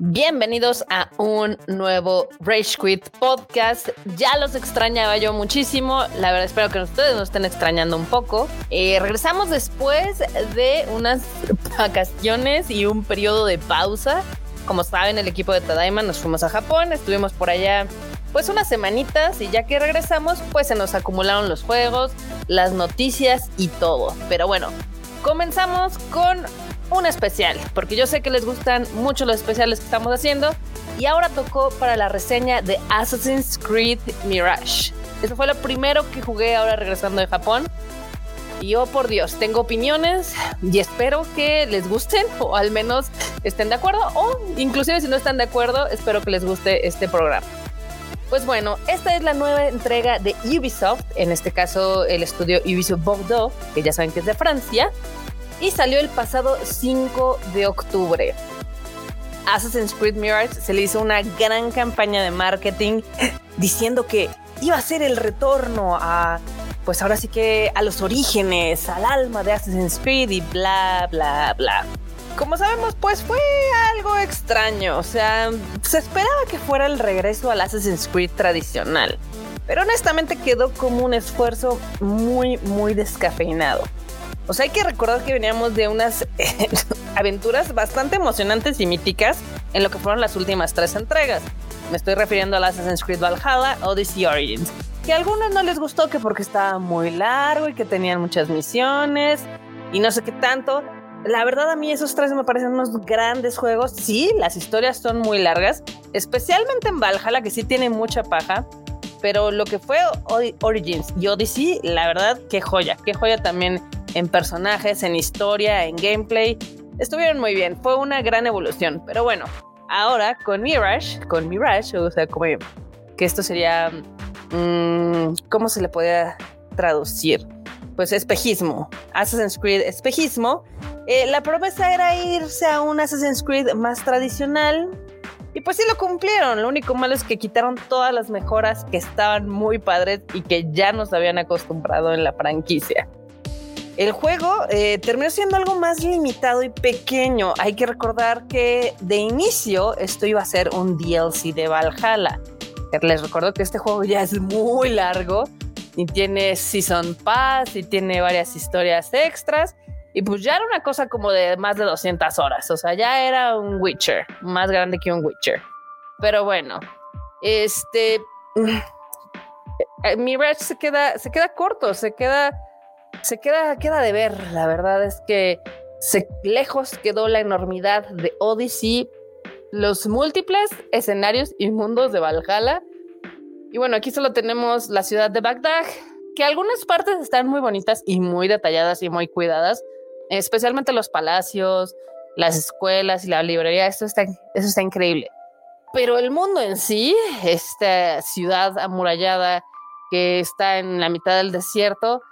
Bienvenidos a un nuevo Rage Quit podcast. Ya los extrañaba yo muchísimo. La verdad, espero que ustedes nos estén extrañando un poco. Eh, regresamos después de unas vacaciones y un periodo de pausa. Como saben, el equipo de Tadaima nos fuimos a Japón. Estuvimos por allá pues unas semanitas y ya que regresamos, pues se nos acumularon los juegos, las noticias y todo. Pero bueno, comenzamos con un especial, porque yo sé que les gustan mucho los especiales que estamos haciendo. Y ahora tocó para la reseña de Assassin's Creed Mirage. Eso fue lo primero que jugué ahora regresando de Japón. Y oh por Dios, tengo opiniones y espero que les gusten o al menos estén de acuerdo o inclusive si no están de acuerdo, espero que les guste este programa. Pues bueno, esta es la nueva entrega de Ubisoft, en este caso el estudio Ubisoft Bordeaux, que ya saben que es de Francia, y salió el pasado 5 de octubre. Assassin's Creed Mirage se le hizo una gran campaña de marketing diciendo que iba a ser el retorno a, pues ahora sí que a los orígenes, al alma de Assassin's Creed y bla, bla, bla. Como sabemos, pues fue algo extraño, o sea, se esperaba que fuera el regreso al Assassin's Creed tradicional, pero honestamente quedó como un esfuerzo muy, muy descafeinado. O sea, hay que recordar que veníamos de unas aventuras bastante emocionantes y míticas en lo que fueron las últimas tres entregas. Me estoy refiriendo a Assassin's Creed Valhalla, Odyssey Origins, que a algunos no les gustó que porque estaba muy largo y que tenían muchas misiones y no sé qué tanto. La verdad a mí esos tres me parecen unos grandes juegos. Sí, las historias son muy largas, especialmente en Valhalla que sí tiene mucha paja, pero lo que fue Origins y Odyssey, la verdad, qué joya, qué joya también en personajes, en historia, en gameplay. Estuvieron muy bien, fue una gran evolución. Pero bueno, ahora con Mirage, con Mirage, o sea, como que esto sería, mm, ¿cómo se le puede traducir? Pues espejismo, Assassin's Creed espejismo. Eh, la promesa era irse a un Assassin's Creed más tradicional, y pues sí lo cumplieron. Lo único malo es que quitaron todas las mejoras que estaban muy padres y que ya nos habían acostumbrado en la franquicia. El juego eh, terminó siendo algo más limitado y pequeño. Hay que recordar que de inicio esto iba a ser un DLC de Valhalla. Les recuerdo que este juego ya es muy largo y tiene Season Pass y tiene varias historias extras. Y pues ya era una cosa como de más de 200 horas. O sea, ya era un Witcher, más grande que un Witcher. Pero bueno, este. Mirage se queda, se queda corto, se queda se queda, queda de ver. La verdad es que se, lejos quedó la enormidad de Odyssey, los múltiples escenarios y mundos de Valhalla. Y bueno, aquí solo tenemos la ciudad de Bagdad, que algunas partes están muy bonitas y muy detalladas y muy cuidadas, especialmente los palacios, las escuelas y la librería. Esto está, eso está increíble. Pero el mundo en sí, esta ciudad amurallada que está en la mitad del desierto,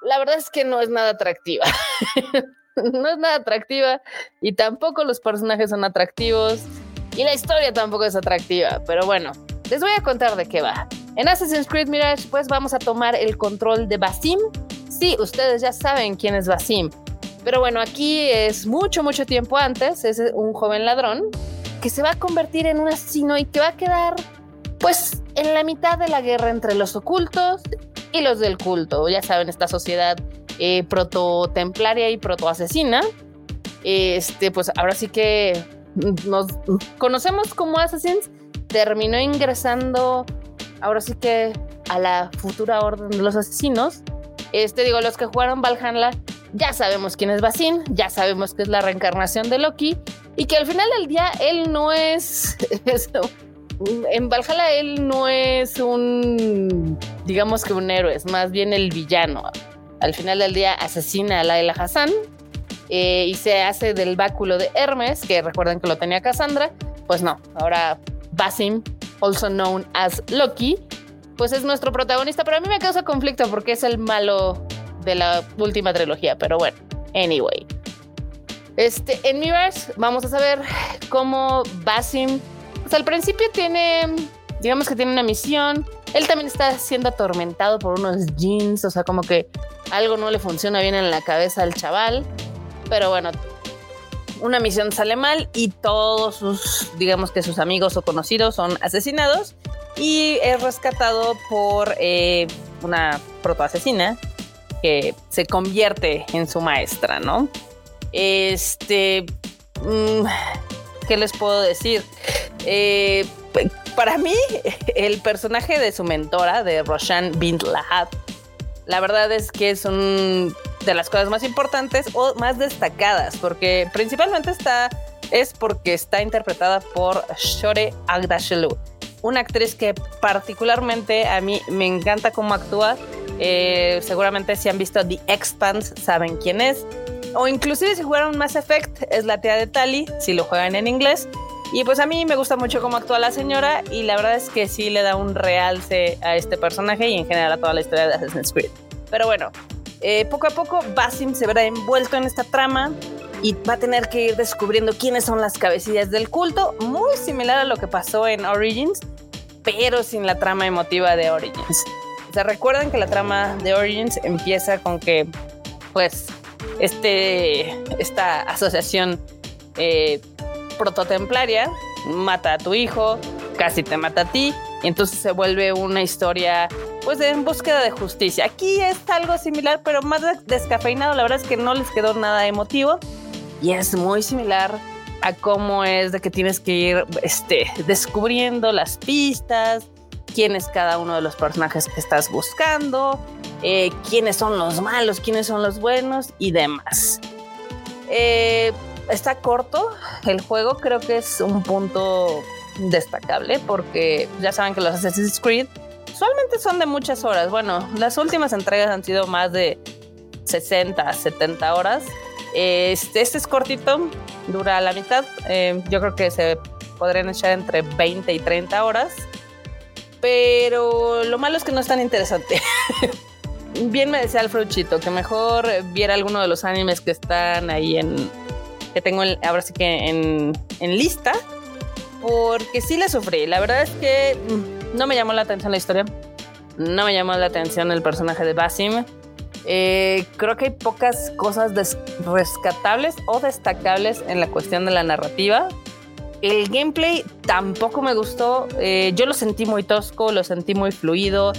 la verdad es que no es nada atractiva. no es nada atractiva y tampoco los personajes son atractivos y la historia tampoco es atractiva. Pero bueno, les voy a contar de qué va. En Assassin's Creed Mirage, pues vamos a tomar el control de Basim. Sí, ustedes ya saben quién es Basim. Pero bueno, aquí es mucho, mucho tiempo antes. Es un joven ladrón que se va a convertir en un asesino y que va a quedar, pues, en la mitad de la guerra entre los ocultos y los del culto. Ya saben, esta sociedad eh, proto-templaria y proto-asesina. Este, pues ahora sí que nos conocemos como Assassins. Terminó ingresando, ahora sí que a la futura orden de los asesinos. Este, digo, los que jugaron Valhalla ya sabemos quién es Basin, ya sabemos que es la reencarnación de Loki y que al final del día él no es en Valhalla él no es un, digamos que un héroe, es más bien el villano. Al final del día asesina a Laila Hassan eh, y se hace del báculo de Hermes, que recuerden que lo tenía Cassandra. Pues no, ahora Basim, also known as Loki, pues es nuestro protagonista, pero a mí me causa conflicto porque es el malo de la última trilogía, pero bueno, anyway. Este, en Mirage vamos a saber cómo Basim al principio tiene digamos que tiene una misión. Él también está siendo atormentado por unos jeans, o sea, como que algo no le funciona bien en la cabeza al chaval. Pero bueno, una misión sale mal y todos sus, digamos que sus amigos o conocidos son asesinados y es rescatado por eh, una protoasesina que se convierte en su maestra, ¿no? Este, mm, ¿qué les puedo decir? Eh, para mí, el personaje de su mentora, de Roshan Bint Lahab, la verdad es que es un de las cosas más importantes o más destacadas, porque principalmente está es porque está interpretada por Shore Agdashelu, una actriz que particularmente a mí me encanta cómo actúa. Eh, seguramente si han visto The Expanse saben quién es. O inclusive si jugaron Mass Effect, es la tía de Tali, si lo juegan en inglés. Y pues a mí me gusta mucho cómo actúa la señora y la verdad es que sí le da un realce a este personaje y en general a toda la historia de Assassin's Creed. Pero bueno, eh, poco a poco Basim se verá envuelto en esta trama y va a tener que ir descubriendo quiénes son las cabecillas del culto, muy similar a lo que pasó en Origins, pero sin la trama emotiva de Origins. O sea, recuerden que la trama de Origins empieza con que, pues, este, esta asociación eh, prototemplaria mata a tu hijo, casi te mata a ti, y entonces se vuelve una historia pues en búsqueda de justicia. Aquí es algo similar, pero más descafeinado. La verdad es que no les quedó nada emotivo y es muy similar a cómo es de que tienes que ir este, descubriendo las pistas, quién es cada uno de los personajes que estás buscando, eh, quiénes son los malos, quiénes son los buenos y demás. Eh, está corto el juego, creo que es un punto destacable porque ya saben que los Assassin's Creed usualmente son de muchas horas. Bueno, las últimas entregas han sido más de 60, 70 horas. Este, este es cortito, dura la mitad. Eh, yo creo que se podrían echar entre 20 y 30 horas. Pero lo malo es que no es tan interesante. Bien me decía Alfredo que mejor viera alguno de los animes que están ahí en. que tengo ahora sí que en, en lista. Porque sí le sufrí. La verdad es que mm, no me llamó la atención la historia. No me llamó la atención el personaje de Basim. Eh, creo que hay pocas cosas rescatables o destacables en la cuestión de la narrativa. El gameplay tampoco me gustó. Eh, yo lo sentí muy tosco, lo sentí muy fluido.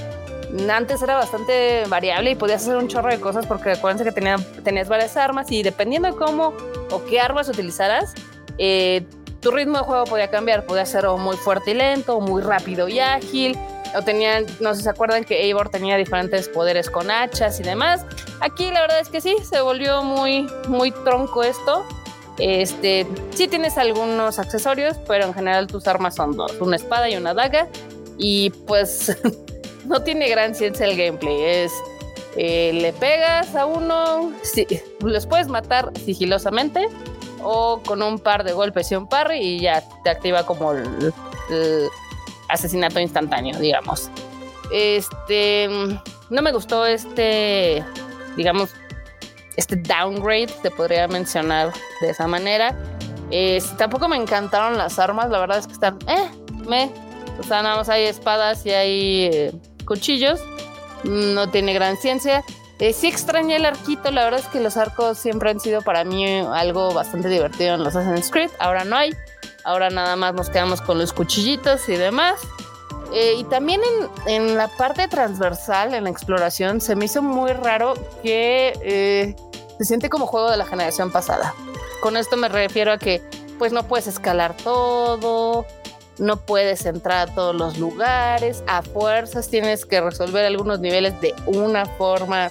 Antes era bastante variable y podías hacer un chorro de cosas porque acuérdense que tenía, tenías varias armas y dependiendo de cómo o qué armas utilizaras, eh, tu ritmo de juego podía cambiar. Podía ser muy fuerte y lento, muy rápido y ágil o tenían, no sé si se acuerdan que Eivor tenía diferentes poderes con hachas y demás. Aquí la verdad es que sí, se volvió muy, muy tronco esto. Este, sí tienes algunos accesorios, pero en general tus armas son dos, una espada y una daga. Y pues no tiene gran ciencia el gameplay. Es, eh, le pegas a uno, sí, los puedes matar sigilosamente o con un par de golpes y un par y ya te activa como el asesinato instantáneo, digamos. Este, no me gustó este, digamos, este downgrade, te podría mencionar de esa manera. tampoco me encantaron las armas, la verdad es que están, eh, me, o sea, nada más hay espadas y hay eh, cuchillos, no tiene gran ciencia. Eh, sí extrañé el arquito, la verdad es que los arcos siempre han sido para mí algo bastante divertido en los Assassin's Creed, ahora no hay. Ahora nada más nos quedamos con los cuchillitos y demás. Eh, y también en, la parte transversal, en la exploración, se me hizo muy raro que eh, se siente como juego de la generación pasada. Con esto me refiero a que pues no puedes escalar todo, no puedes entrar a todos los lugares, a fuerzas tienes que resolver algunos niveles de una forma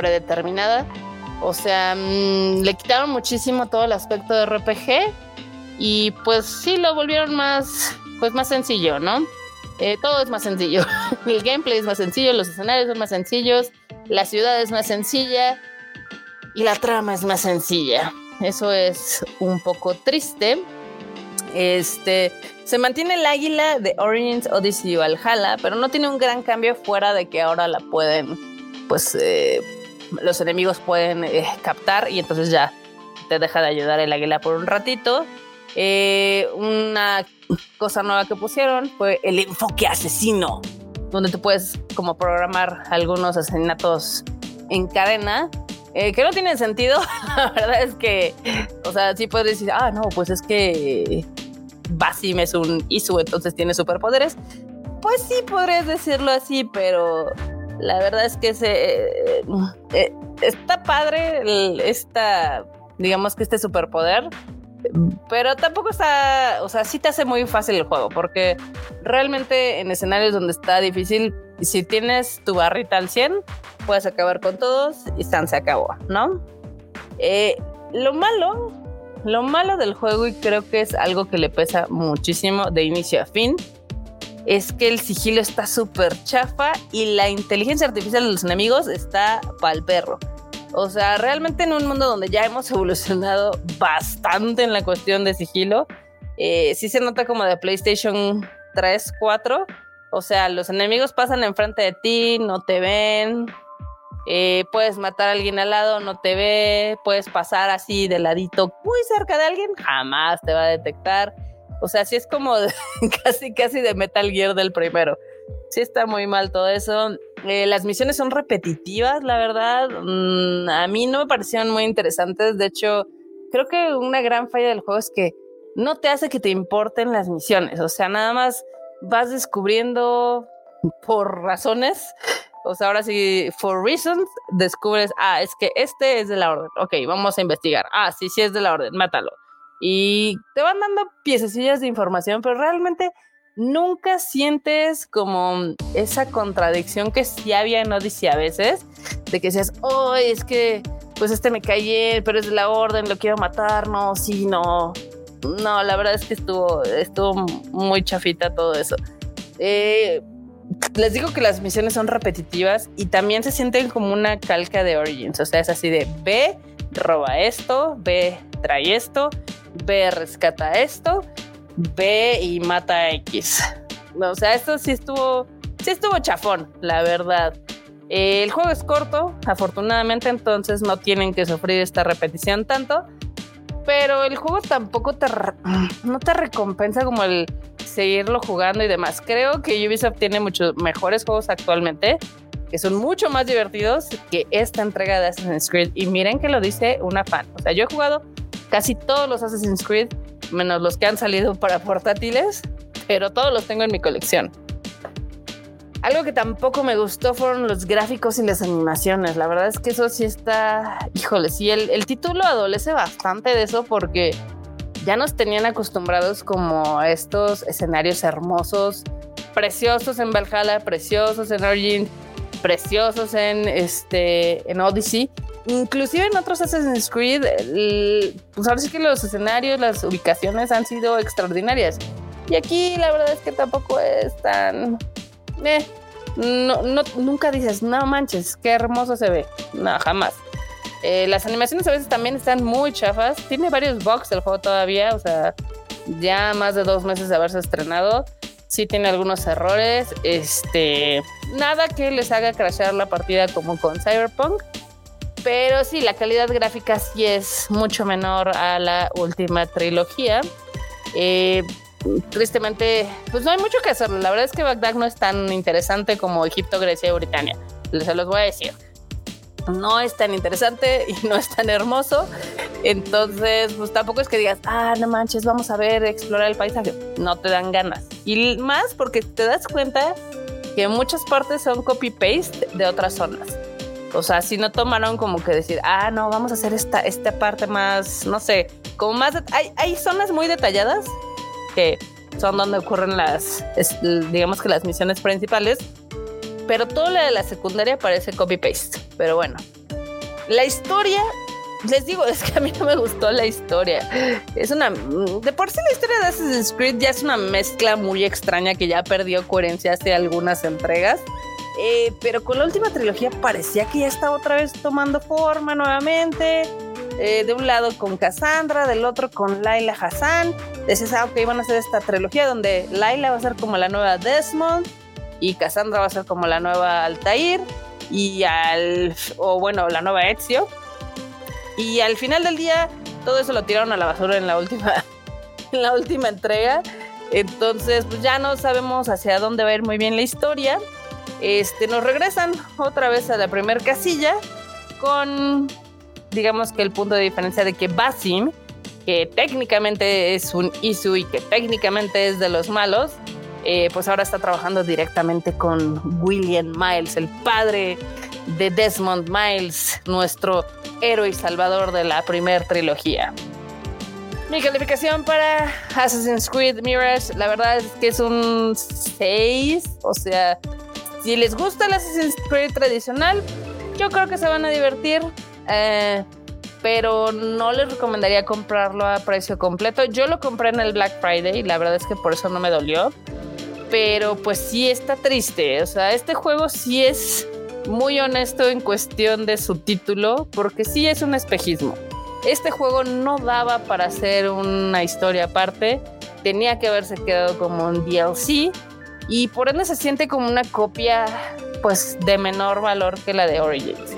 predeterminada. O sea, mm, le quitaron muchísimo todo el aspecto de RPG y pues sí lo volvieron más, pues más sencillo, ¿no? Eh, todo es más sencillo. El gameplay es más sencillo, los escenarios son más sencillos, la ciudad es más sencilla y la trama es más sencilla. Eso es un poco triste. Este se mantiene el águila de Origins Odyssey Valhalla, pero no tiene un gran cambio fuera de que ahora la pueden, pues eh, los enemigos pueden eh, captar y entonces ya te deja de ayudar el águila por un ratito. Eh, una cosa nueva que pusieron fue el enfoque asesino, donde tú puedes como programar algunos asesinatos en cadena. Eh, que no tienen sentido, la verdad es que, o sea, sí puedes decir, ah, no, pues es que Basim es un Isu, entonces tiene superpoderes. Pues sí, podrías decirlo así, pero la verdad es que se, eh, está padre esta, digamos que este superpoder, pero tampoco está, o sea, sí te hace muy fácil el juego, porque realmente en escenarios donde está difícil, si tienes tu barrita al 100, puedes acabar con todos y se acabó, ¿no? Eh, lo malo, lo malo del juego, y creo que es algo que le pesa muchísimo de inicio a fin, es que el sigilo está súper chafa y la inteligencia artificial de los enemigos está pa'l perro. O sea, realmente en un mundo donde ya hemos evolucionado bastante en la cuestión de sigilo, eh, sí se nota como de PlayStation 3, 4. O sea, los enemigos pasan enfrente de ti, no te ven. Eh, puedes matar a alguien al lado, no te ve. Puedes pasar así de ladito muy cerca de alguien, jamás te va a detectar. O sea, sí es como casi, casi de Metal Gear del primero. Sí está muy mal todo eso. Eh, las misiones son repetitivas, la verdad. Mm, a mí no me parecieron muy interesantes. De hecho, creo que una gran falla del juego es que no te hace que te importen las misiones. O sea, nada más vas descubriendo por razones. O sea, ahora sí, for reasons, descubres, ah, es que este es de la orden. Ok, vamos a investigar. Ah, sí, sí es de la orden, mátalo. Y te van dando piececillas de información, pero realmente nunca sientes como esa contradicción que sí había en Odyssey a veces, de que decías, oh, es que pues este me cae, pero es de la orden, lo quiero matar, no, sí, no. No, la verdad es que estuvo, estuvo muy chafita todo eso. Eh, les digo que las misiones son repetitivas y también se sienten como una calca de Origins. O sea, es así de ve, roba esto, ve, trae esto, ve, rescata esto, ve y mata a X. O sea, esto sí estuvo, sí estuvo chafón, la verdad. El juego es corto, afortunadamente, entonces no tienen que sufrir esta repetición tanto. Pero el juego tampoco te, no te recompensa como el seguirlo jugando y demás. Creo que Ubisoft tiene muchos mejores juegos actualmente que son mucho más divertidos que esta entrega de Assassin's Creed. Y miren que lo dice una fan. O sea, yo he jugado casi todos los Assassin's Creed, menos los que han salido para portátiles, pero todos los tengo en mi colección. Algo que tampoco me gustó fueron los gráficos y las animaciones. La verdad es que eso sí está, híjole, sí, el, el título adolece bastante de eso porque ya nos tenían acostumbrados como a estos escenarios hermosos, preciosos en Valhalla, preciosos en Origin, preciosos en, este, en Odyssey. Inclusive en otros Assassin's Creed, pues ahora sí que los escenarios, las ubicaciones han sido extraordinarias. Y aquí la verdad es que tampoco es tan... Eh, no, no, nunca dices, no manches, qué hermoso se ve. No, jamás. Eh, las animaciones a veces también están muy chafas. Tiene varios bugs el juego todavía, o sea, ya más de dos meses de haberse estrenado sí tiene algunos errores. Este, nada que les haga crashear la partida como con Cyberpunk. Pero sí, la calidad gráfica sí es mucho menor a la última trilogía. Eh, tristemente, pues no hay mucho que hacer. La verdad es que Bagdad no es tan interesante como Egipto, Grecia y Britania. Se los voy a decir no es tan interesante y no es tan hermoso. Entonces, pues tampoco es que digas, ah, no manches, vamos a ver, explorar el paisaje. No te dan ganas. Y más porque te das cuenta que muchas partes son copy-paste de otras zonas. O sea, si no tomaron como que decir, ah, no, vamos a hacer esta, esta parte más, no sé, como más... Hay, hay zonas muy detalladas que son donde ocurren las, digamos que las misiones principales pero todo lo de la secundaria parece copy-paste. Pero bueno, la historia, les digo, es que a mí no me gustó la historia. Es una. De por sí, la historia de Assassin's Creed ya es una mezcla muy extraña que ya perdió coherencia hace algunas entregas. Eh, pero con la última trilogía parecía que ya estaba otra vez tomando forma nuevamente. Eh, de un lado con Cassandra, del otro con Laila Hassan. Decías, ah, ok, van a hacer esta trilogía donde Laila va a ser como la nueva Desmond y Cassandra va a ser como la nueva Altair y al o bueno la nueva Ezio y al final del día todo eso lo tiraron a la basura en la última en la última entrega. Entonces, pues ya no sabemos hacia dónde va a ir muy bien la historia. Este, nos regresan otra vez a la primera casilla con, digamos que el punto de diferencia de que Basim, que técnicamente es un Isu y que técnicamente es de los malos, eh, pues ahora está trabajando directamente con William Miles, el padre de Desmond Miles, nuestro héroe y salvador de la primera trilogía. Mi calificación para Assassin's Creed Mirage, la verdad es que es un 6. O sea, si les gusta el Assassin's Creed tradicional, yo creo que se van a divertir. Eh, pero no les recomendaría comprarlo a precio completo. Yo lo compré en el Black Friday y la verdad es que por eso no me dolió. Pero pues sí está triste. O sea, este juego sí es muy honesto en cuestión de su título, porque sí es un espejismo. Este juego no daba para hacer una historia aparte, tenía que haberse quedado como un DLC y por ende se siente como una copia pues de menor valor que la de Origins.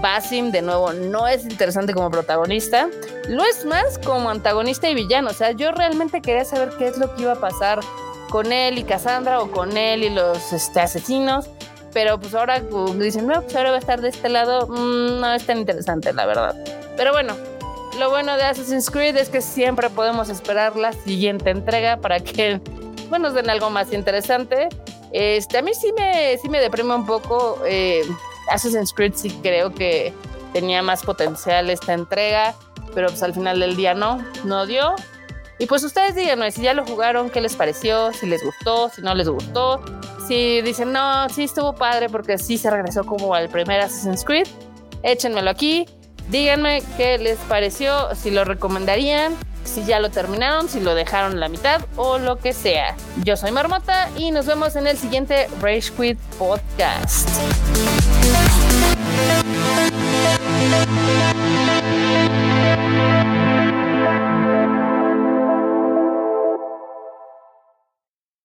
Basim de nuevo no es interesante como protagonista, lo es más como antagonista y villano, o sea, yo realmente quería saber qué es lo que iba a pasar con él y Cassandra o con él y los este, asesinos, pero pues ahora dicen, no, pues ahora va a estar de este lado, mm, no es tan interesante la verdad. Pero bueno, lo bueno de Assassin's Creed es que siempre podemos esperar la siguiente entrega para que bueno, den algo más interesante. Este, a mí sí me, sí me deprime un poco. Eh, Assassin's Creed sí creo que tenía más potencial esta entrega, pero pues al final del día no, no dio. Y pues ustedes díganme si ya lo jugaron, qué les pareció, si les gustó, si no les gustó. Si dicen, no, sí estuvo padre porque sí se regresó como al primer Assassin's Creed, échenmelo aquí. Díganme qué les pareció, si lo recomendarían, si ya lo terminaron, si lo dejaron la mitad o lo que sea. Yo soy Marmota y nos vemos en el siguiente Rage Quit Podcast.